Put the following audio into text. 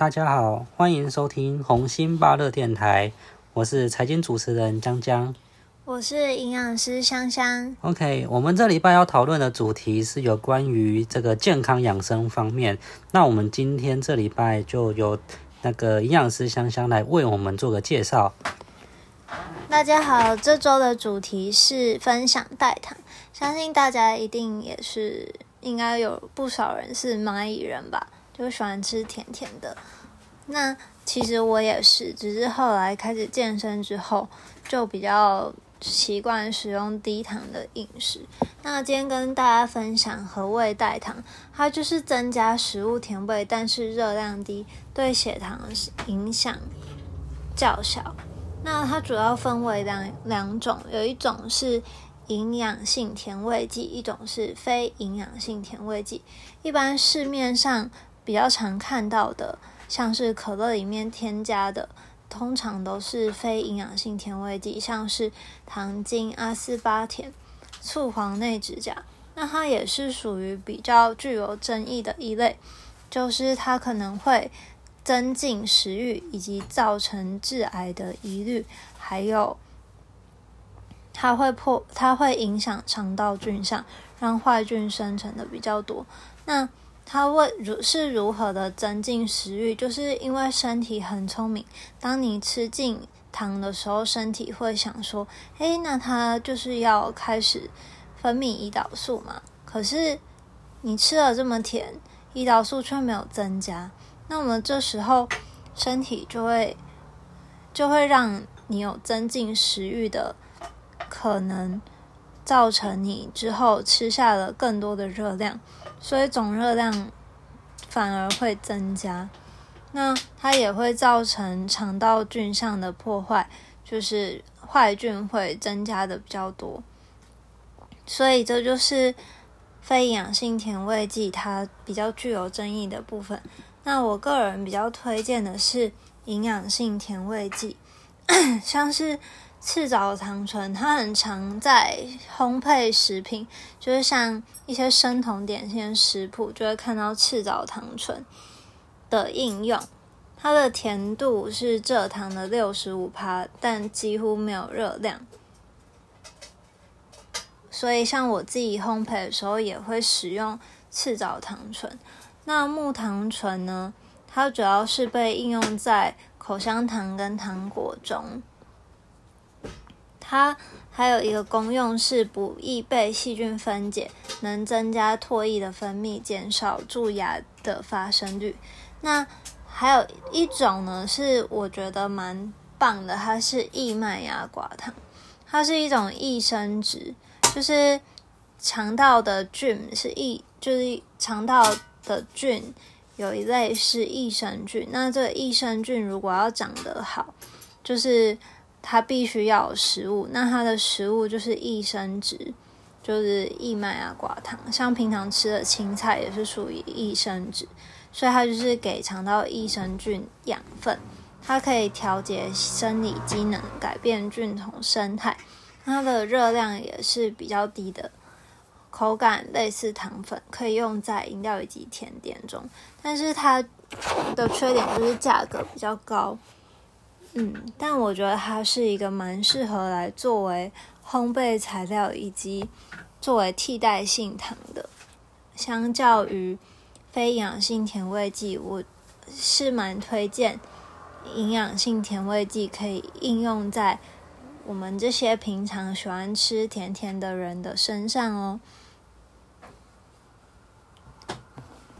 大家好，欢迎收听红星巴乐电台，我是财经主持人江江。我是营养师香香。OK，我们这礼拜要讨论的主题是有关于这个健康养生方面。那我们今天这礼拜就由那个营养师香香来为我们做个介绍。大家好，这周的主题是分享代糖，相信大家一定也是应该有不少人是蚂蚁人吧，就喜欢吃甜甜的。那其实我也是，只是后来开始健身之后，就比较习惯使用低糖的饮食。那今天跟大家分享何谓代糖，它就是增加食物甜味，但是热量低，对血糖影响较小。那它主要分为两两种，有一种是营养性甜味剂，一种是非营养性甜味剂。一般市面上比较常看到的，像是可乐里面添加的，通常都是非营养性甜味剂，像是糖精、阿斯巴甜、醋黄内酯甲。那它也是属于比较具有争议的一类，就是它可能会增进食欲，以及造成致癌的疑虑，还有它会破，它会影响肠道菌相，让坏菌生成的比较多。那它为如是如何的增进食欲？就是因为身体很聪明，当你吃进糖的时候，身体会想说：“诶，那它就是要开始分泌胰岛素嘛。”可是你吃了这么甜，胰岛素却没有增加。那我们这时候身体就会就会让你有增进食欲的可能，造成你之后吃下了更多的热量，所以总热量反而会增加。那它也会造成肠道菌相的破坏，就是坏菌会增加的比较多。所以这就是非营养性甜味剂它比较具有争议的部分。那我个人比较推荐的是营养性甜味剂，像是赤藻糖醇，它很常在烘焙食品，就是像一些生酮点心食谱，就会看到赤藻糖醇的应用。它的甜度是蔗糖的六十五趴，但几乎没有热量。所以，像我自己烘焙的时候，也会使用赤藻糖醇。那木糖醇呢？它主要是被应用在口香糖跟糖果中。它还有一个功用是不易被细菌分解，能增加唾液的分泌，减少蛀牙的发生率。那还有一种呢，是我觉得蛮棒的，它是益麦芽寡糖，它是一种益生植，就是肠道的菌是益，就是肠道的菌有一类是益生菌，那这益生菌如果要长得好，就是它必须要有食物，那它的食物就是益生值，就是益麦芽寡糖，像平常吃的青菜也是属于益生值，所以它就是给肠道益生菌养分，它可以调节生理机能，改变菌丛生态，它的热量也是比较低的。口感类似糖粉，可以用在饮料以及甜点中，但是它的缺点就是价格比较高。嗯，但我觉得它是一个蛮适合来作为烘焙材料以及作为替代性糖的。相较于非营养性甜味剂，我是蛮推荐营养性甜味剂可以应用在我们这些平常喜欢吃甜甜的人的身上哦。